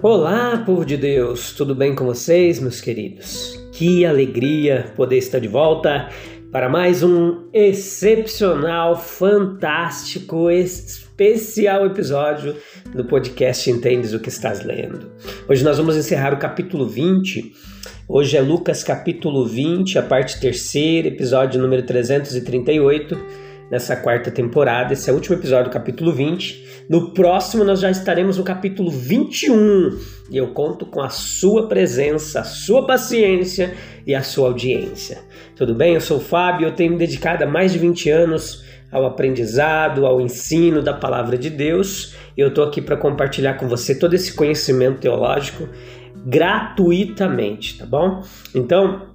Olá, povo de Deus, tudo bem com vocês, meus queridos? Que alegria poder estar de volta para mais um excepcional, fantástico, especial episódio do podcast Entendes o que estás lendo. Hoje nós vamos encerrar o capítulo 20. Hoje é Lucas capítulo 20, a parte terceira, episódio número 338 nessa quarta temporada. Esse é o último episódio do capítulo 20. No próximo nós já estaremos no capítulo 21 e eu conto com a sua presença, a sua paciência e a sua audiência. Tudo bem? Eu sou o Fábio, eu tenho me dedicado há mais de 20 anos ao aprendizado, ao ensino da palavra de Deus. E eu estou aqui para compartilhar com você todo esse conhecimento teológico gratuitamente, tá bom? Então,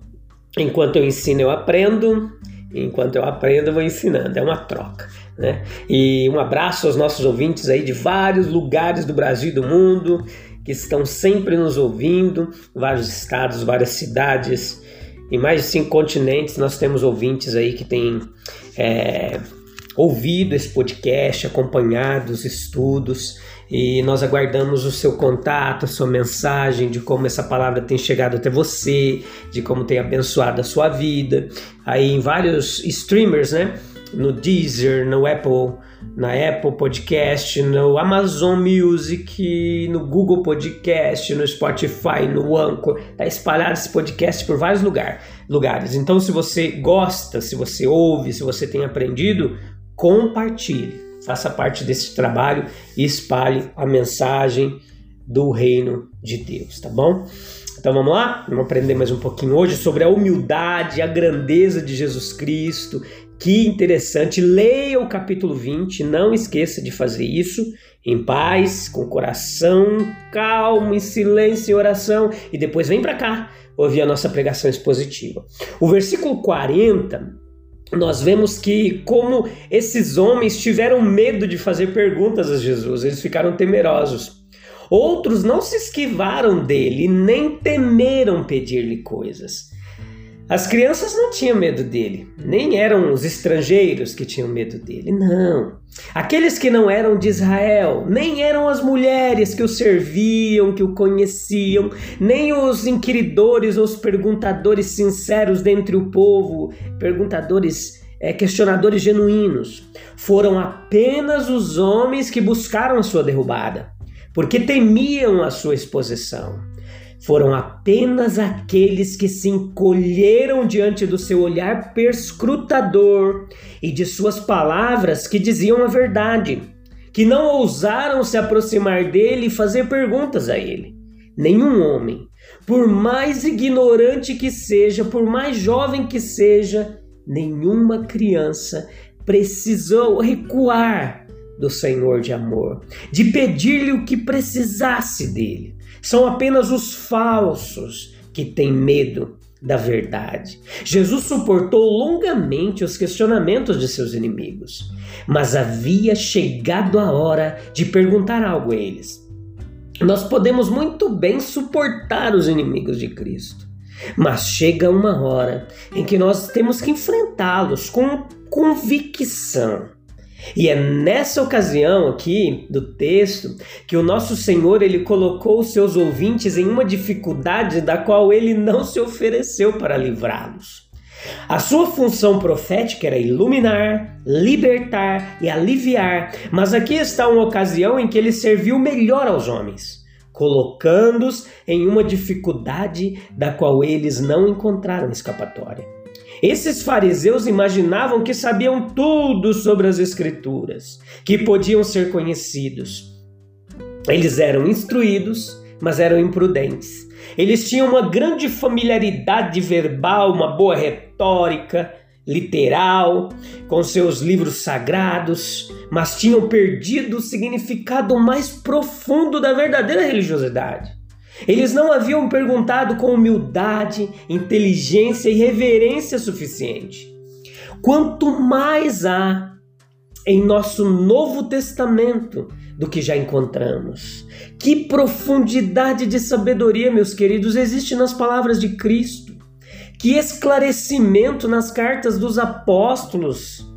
enquanto eu ensino, eu aprendo. Enquanto eu aprendo, eu vou ensinando. É uma troca. Né? E um abraço aos nossos ouvintes aí de vários lugares do Brasil e do mundo que estão sempre nos ouvindo, vários estados, várias cidades, em mais de cinco continentes nós temos ouvintes aí que têm é, ouvido esse podcast, acompanhado os estudos e nós aguardamos o seu contato, a sua mensagem de como essa palavra tem chegado até você, de como tem abençoado a sua vida. Aí em vários streamers, né? No Deezer, no Apple, na Apple Podcast, no Amazon Music, no Google Podcast, no Spotify, no Anchor. Tá espalhado esse podcast por vários lugar, lugares. Então, se você gosta, se você ouve, se você tem aprendido, compartilhe faça parte desse trabalho e espalhe a mensagem do reino de Deus, tá bom? Então vamos lá? Vamos aprender mais um pouquinho hoje sobre a humildade, a grandeza de Jesus Cristo. Que interessante! Leia o capítulo 20, não esqueça de fazer isso em paz, com coração calmo, em silêncio e oração, e depois vem para cá ouvir a nossa pregação expositiva. O versículo 40 nós vemos que como esses homens tiveram medo de fazer perguntas a Jesus, eles ficaram temerosos. Outros não se esquivaram dele, nem temeram pedir-lhe coisas. As crianças não tinham medo dele, nem eram os estrangeiros que tinham medo dele, não. Aqueles que não eram de Israel, nem eram as mulheres que o serviam, que o conheciam, nem os inquiridores ou os perguntadores sinceros dentre o povo, perguntadores, é, questionadores genuínos. Foram apenas os homens que buscaram a sua derrubada, porque temiam a sua exposição foram apenas aqueles que se encolheram diante do seu olhar perscrutador e de suas palavras que diziam a verdade, que não ousaram se aproximar dele e fazer perguntas a ele. Nenhum homem, por mais ignorante que seja, por mais jovem que seja, nenhuma criança precisou recuar do Senhor de amor, de pedir-lhe o que precisasse dele. São apenas os falsos que têm medo da verdade. Jesus suportou longamente os questionamentos de seus inimigos, mas havia chegado a hora de perguntar algo a eles. Nós podemos muito bem suportar os inimigos de Cristo, mas chega uma hora em que nós temos que enfrentá-los com convicção e é nessa ocasião aqui do texto que o nosso Senhor ele colocou os seus ouvintes em uma dificuldade da qual ele não se ofereceu para livrá-los. A sua função profética era iluminar, libertar e aliviar, mas aqui está uma ocasião em que ele serviu melhor aos homens, colocando-os em uma dificuldade da qual eles não encontraram escapatória. Esses fariseus imaginavam que sabiam tudo sobre as Escrituras, que podiam ser conhecidos. Eles eram instruídos, mas eram imprudentes. Eles tinham uma grande familiaridade verbal, uma boa retórica, literal, com seus livros sagrados, mas tinham perdido o significado mais profundo da verdadeira religiosidade. Eles não haviam perguntado com humildade, inteligência e reverência suficiente. Quanto mais há em nosso Novo Testamento do que já encontramos. Que profundidade de sabedoria, meus queridos, existe nas palavras de Cristo. Que esclarecimento nas cartas dos apóstolos.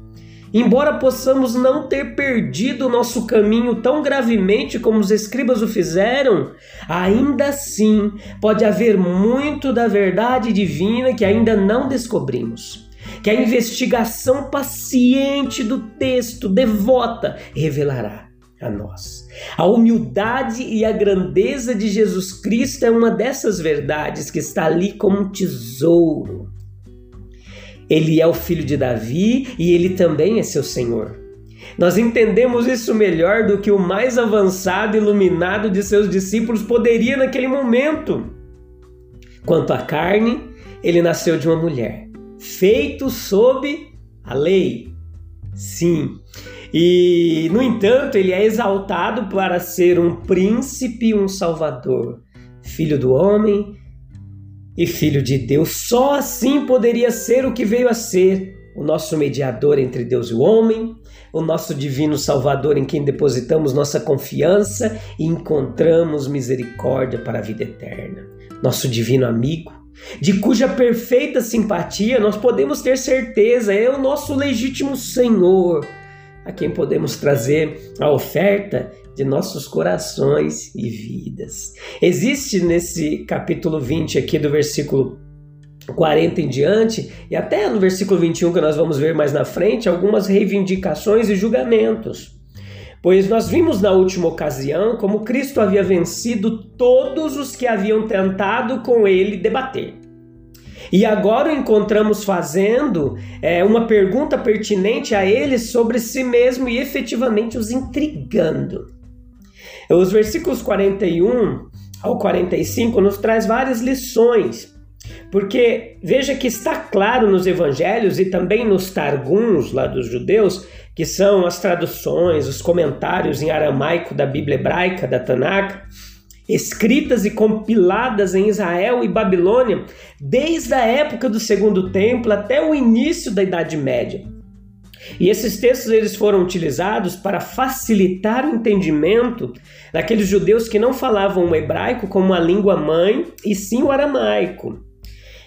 Embora possamos não ter perdido o nosso caminho tão gravemente como os escribas o fizeram, ainda assim pode haver muito da verdade divina que ainda não descobrimos que a investigação paciente do texto, devota, revelará a nós. A humildade e a grandeza de Jesus Cristo é uma dessas verdades que está ali como um tesouro. Ele é o filho de Davi e ele também é seu Senhor. Nós entendemos isso melhor do que o mais avançado e iluminado de seus discípulos poderia naquele momento. Quanto à carne, ele nasceu de uma mulher feito sob a lei. Sim. E, no entanto, ele é exaltado para ser um príncipe, um salvador, filho do homem e filho de Deus. Só assim poderia ser o que veio a ser o nosso mediador entre Deus e o homem, o nosso divino Salvador em quem depositamos nossa confiança e encontramos misericórdia para a vida eterna, nosso divino amigo, de cuja perfeita simpatia nós podemos ter certeza é o nosso legítimo Senhor, a quem podemos trazer a oferta de nossos corações e vidas. Existe nesse capítulo 20 aqui do versículo 40 em diante, e até no versículo 21 que nós vamos ver mais na frente, algumas reivindicações e julgamentos. Pois nós vimos na última ocasião como Cristo havia vencido todos os que haviam tentado com ele debater. E agora o encontramos fazendo é, uma pergunta pertinente a ele sobre si mesmo e efetivamente os intrigando. Os versículos 41 ao 45 nos traz várias lições porque veja que está claro nos evangelhos e também nos targuns lá dos judeus, que são as traduções, os comentários em aramaico da Bíblia hebraica, da Tanakh, escritas e compiladas em Israel e Babilônia desde a época do Segundo Templo até o início da Idade Média. E esses textos eles foram utilizados para facilitar o entendimento daqueles judeus que não falavam o hebraico como a língua mãe, e sim o aramaico.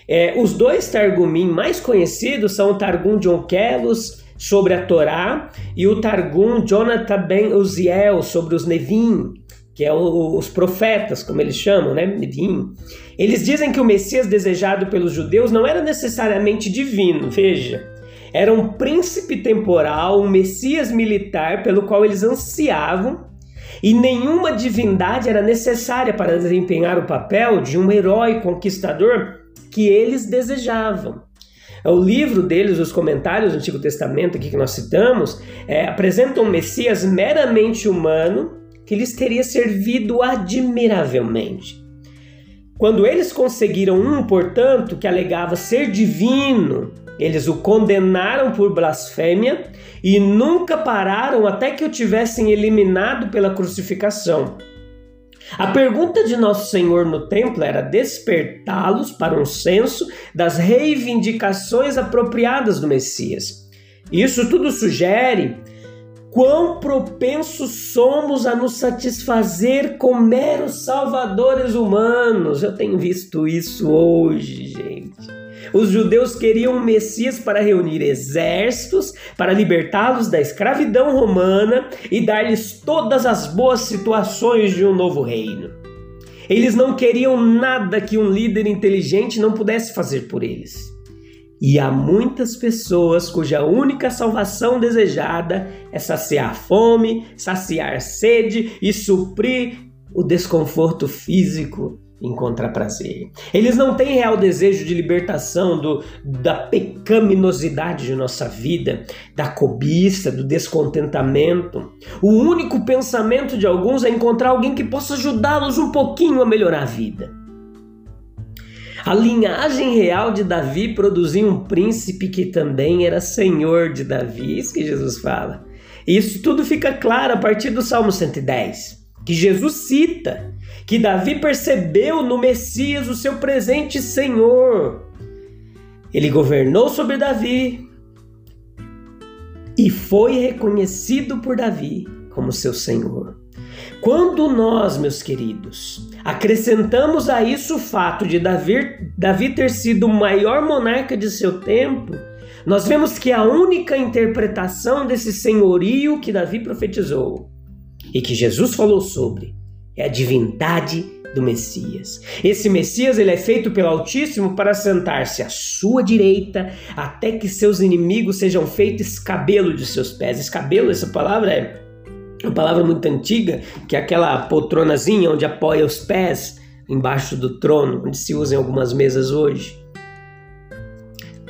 É, os dois Targumim mais conhecidos são o Targum de Onkelos sobre a Torá e o Targum Jonathan Ben Uziel sobre os Nevim, que é o, os profetas, como eles chamam, né? Nevim. Eles dizem que o Messias desejado pelos judeus não era necessariamente divino, veja. Era um príncipe temporal, um Messias militar pelo qual eles ansiavam e nenhuma divindade era necessária para desempenhar o papel de um herói conquistador que eles desejavam. O livro deles, os comentários do Antigo Testamento aqui que nós citamos, é, apresentam um Messias meramente humano que lhes teria servido admiravelmente. Quando eles conseguiram um, portanto, que alegava ser divino, eles o condenaram por blasfêmia e nunca pararam até que o tivessem eliminado pela crucificação. A pergunta de Nosso Senhor no templo era despertá-los para um senso das reivindicações apropriadas do Messias. Isso tudo sugere quão propensos somos a nos satisfazer com meros salvadores humanos. Eu tenho visto isso hoje, gente. Os judeus queriam um Messias para reunir exércitos, para libertá-los da escravidão romana e dar-lhes todas as boas situações de um novo reino. Eles não queriam nada que um líder inteligente não pudesse fazer por eles. E há muitas pessoas cuja única salvação desejada é saciar fome, saciar sede e suprir o desconforto físico encontrar prazer. Eles não têm real desejo de libertação do, da pecaminosidade de nossa vida, da cobiça, do descontentamento. O único pensamento de alguns é encontrar alguém que possa ajudá-los um pouquinho a melhorar a vida. A linhagem real de Davi produzia um príncipe que também era senhor de Davi. Isso que Jesus fala. Isso tudo fica claro a partir do Salmo 110, que Jesus cita que Davi percebeu no Messias o seu presente Senhor. Ele governou sobre Davi e foi reconhecido por Davi como seu Senhor. Quando nós, meus queridos, acrescentamos a isso o fato de Davi, Davi ter sido o maior monarca de seu tempo, nós vemos que a única interpretação desse senhorio que Davi profetizou e que Jesus falou sobre é a divindade do Messias. Esse Messias ele é feito pelo Altíssimo para sentar-se à sua direita até que seus inimigos sejam feitos escabelo de seus pés. Escabelo, essa palavra é uma palavra muito antiga, que é aquela poltronazinha onde apoia os pés embaixo do trono, onde se usa em algumas mesas hoje.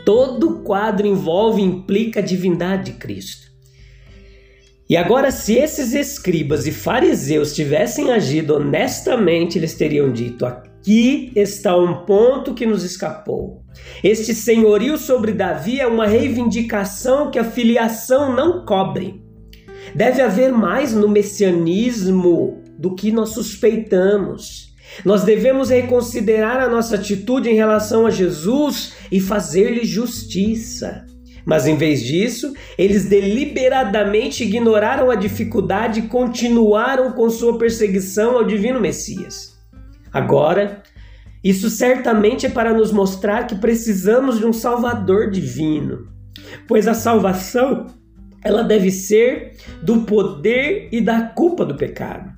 Todo quadro envolve e implica a divindade de Cristo. E agora, se esses escribas e fariseus tivessem agido honestamente, eles teriam dito: aqui está um ponto que nos escapou. Este senhorio sobre Davi é uma reivindicação que a filiação não cobre. Deve haver mais no messianismo do que nós suspeitamos. Nós devemos reconsiderar a nossa atitude em relação a Jesus e fazer-lhe justiça. Mas em vez disso, eles deliberadamente ignoraram a dificuldade e continuaram com sua perseguição ao divino Messias. Agora, isso certamente é para nos mostrar que precisamos de um Salvador divino, pois a salvação ela deve ser do poder e da culpa do pecado.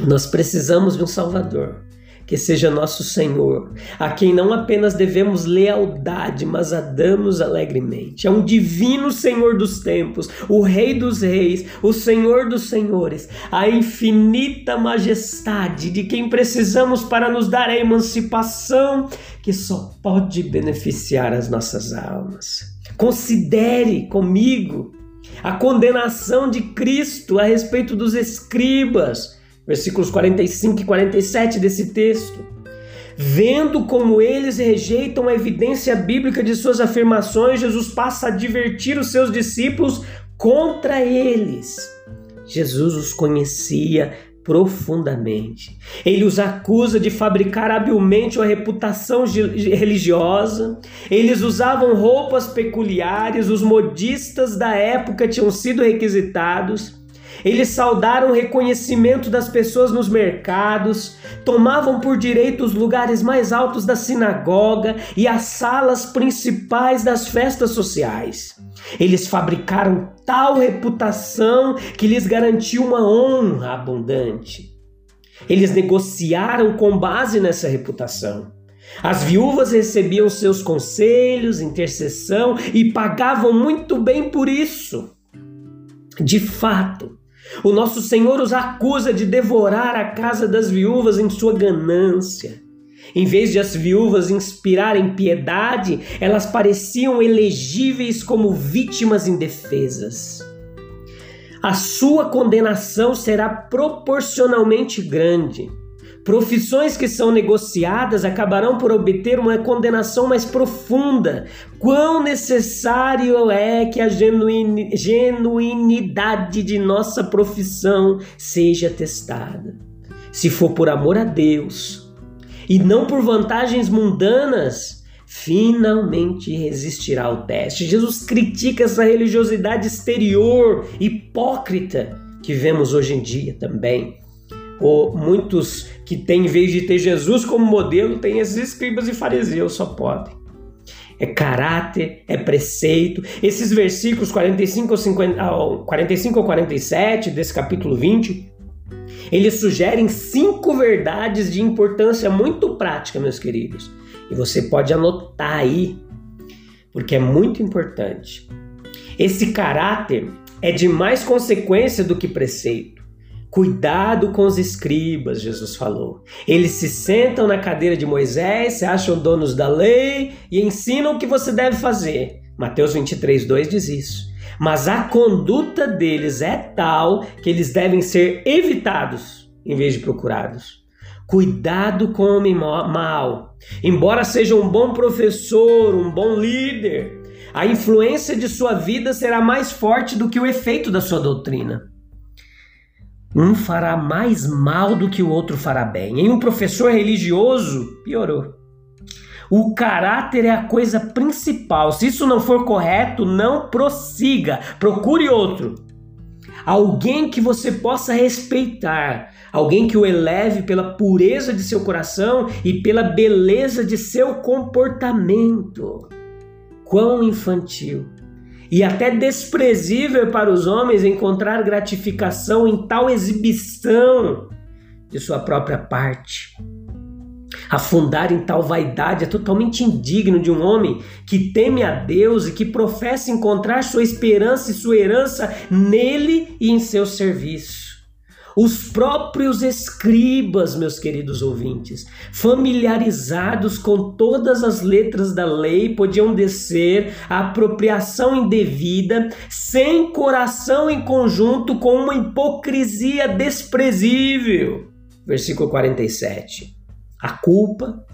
Nós precisamos de um Salvador, que seja nosso Senhor, a quem não apenas devemos lealdade, mas adamos alegremente. É um divino Senhor dos tempos, o Rei dos Reis, o Senhor dos Senhores, a infinita majestade de quem precisamos para nos dar a emancipação que só pode beneficiar as nossas almas. Considere comigo a condenação de Cristo a respeito dos escribas, versículos 45 e 47 desse texto. Vendo como eles rejeitam a evidência bíblica de suas afirmações, Jesus passa a advertir os seus discípulos contra eles. Jesus os conhecia profundamente. Ele os acusa de fabricar habilmente uma reputação religiosa. Eles usavam roupas peculiares, os modistas da época tinham sido requisitados. Eles saudaram o reconhecimento das pessoas nos mercados, tomavam por direito os lugares mais altos da sinagoga e as salas principais das festas sociais. Eles fabricaram tal reputação que lhes garantiu uma honra abundante. Eles negociaram com base nessa reputação. As viúvas recebiam seus conselhos, intercessão e pagavam muito bem por isso. De fato, o nosso Senhor os acusa de devorar a casa das viúvas em sua ganância. Em vez de as viúvas inspirarem piedade, elas pareciam elegíveis como vítimas indefesas. A sua condenação será proporcionalmente grande. Profissões que são negociadas acabarão por obter uma condenação mais profunda. Quão necessário é que a genuinidade de nossa profissão seja testada. Se for por amor a Deus, e não por vantagens mundanas, finalmente resistirá ao teste. Jesus critica essa religiosidade exterior, hipócrita, que vemos hoje em dia também. Ou muitos que têm, em vez de ter Jesus como modelo, têm esses escribas e fariseus, só podem. É caráter, é preceito. Esses versículos 45 ou, 50, 45 ou 47 desse capítulo 20 eles sugerem cinco verdades de importância muito prática, meus queridos. E você pode anotar aí, porque é muito importante. Esse caráter é de mais consequência do que preceito. Cuidado com os escribas, Jesus falou. Eles se sentam na cadeira de Moisés, se acham donos da lei e ensinam o que você deve fazer. Mateus 23, 2 diz isso mas a conduta deles é tal que eles devem ser evitados em vez de procurados. Cuidado com o homem mau. Embora seja um bom professor, um bom líder, a influência de sua vida será mais forte do que o efeito da sua doutrina. Um fará mais mal do que o outro fará bem. Em um professor religioso, piorou. O caráter é a coisa principal. Se isso não for correto, não prossiga. Procure outro. Alguém que você possa respeitar, alguém que o eleve pela pureza de seu coração e pela beleza de seu comportamento. Quão infantil e até desprezível para os homens encontrar gratificação em tal exibição de sua própria parte. Afundar em tal vaidade é totalmente indigno de um homem que teme a Deus e que professa encontrar sua esperança e sua herança nele e em seu serviço. Os próprios escribas, meus queridos ouvintes, familiarizados com todas as letras da lei, podiam descer a apropriação indevida, sem coração em conjunto, com uma hipocrisia desprezível. Versículo 47. A culpa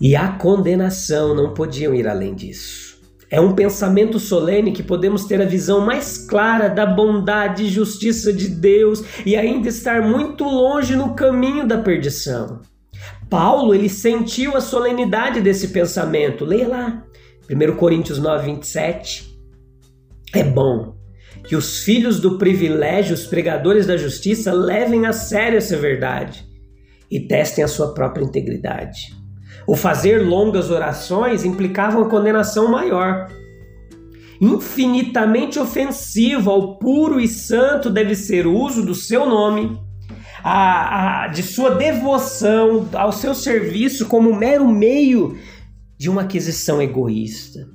e a condenação não podiam ir além disso. É um pensamento solene que podemos ter a visão mais clara da bondade e justiça de Deus e ainda estar muito longe no caminho da perdição. Paulo, ele sentiu a solenidade desse pensamento. Leia lá, 1 Coríntios 9, 27. É bom que os filhos do privilégio, os pregadores da justiça, levem a sério essa verdade e testem a sua própria integridade. O fazer longas orações implicava uma condenação maior. Infinitamente ofensivo ao puro e santo deve ser o uso do seu nome, a, a, de sua devoção ao seu serviço como mero meio de uma aquisição egoísta.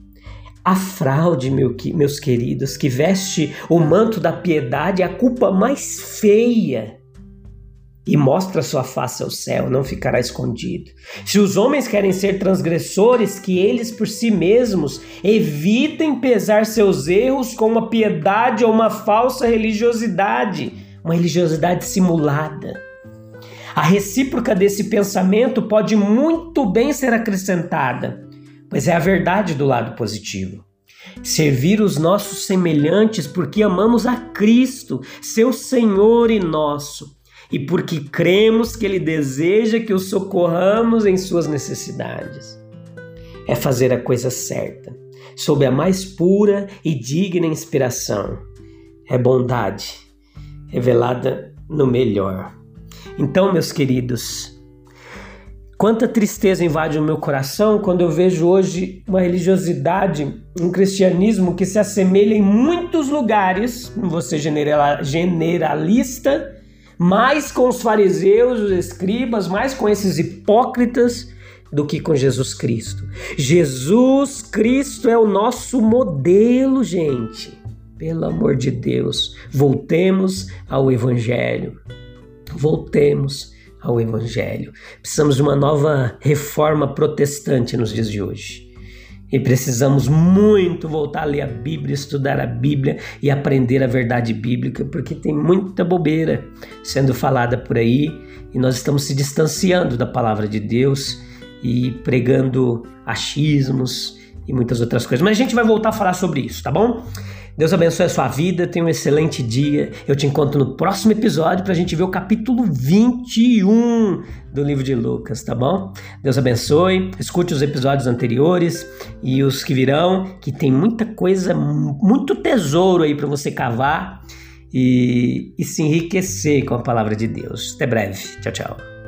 A fraude, meu, meus queridos, que veste o manto da piedade é a culpa mais feia e mostra sua face ao céu, não ficará escondido. Se os homens querem ser transgressores, que eles por si mesmos evitem pesar seus erros com uma piedade ou uma falsa religiosidade, uma religiosidade simulada. A recíproca desse pensamento pode muito bem ser acrescentada, pois é a verdade do lado positivo. Servir os nossos semelhantes porque amamos a Cristo, seu Senhor e nosso e porque cremos que Ele deseja que o socorramos em suas necessidades. É fazer a coisa certa, sob a mais pura e digna inspiração. É bondade revelada no melhor. Então, meus queridos, quanta tristeza invade o meu coração quando eu vejo hoje uma religiosidade, um cristianismo que se assemelha em muitos lugares, não vou generalista, mais com os fariseus, os escribas, mais com esses hipócritas do que com Jesus Cristo. Jesus Cristo é o nosso modelo, gente. Pelo amor de Deus, voltemos ao Evangelho. Voltemos ao Evangelho. Precisamos de uma nova reforma protestante nos dias de hoje. E precisamos muito voltar a ler a Bíblia, estudar a Bíblia e aprender a verdade bíblica, porque tem muita bobeira sendo falada por aí e nós estamos se distanciando da palavra de Deus e pregando achismos e muitas outras coisas. Mas a gente vai voltar a falar sobre isso, tá bom? Deus abençoe a sua vida, tenha um excelente dia. Eu te encontro no próximo episódio para a gente ver o capítulo 21 do livro de Lucas, tá bom? Deus abençoe, escute os episódios anteriores e os que virão, que tem muita coisa, muito tesouro aí para você cavar e, e se enriquecer com a palavra de Deus. Até breve. Tchau, tchau.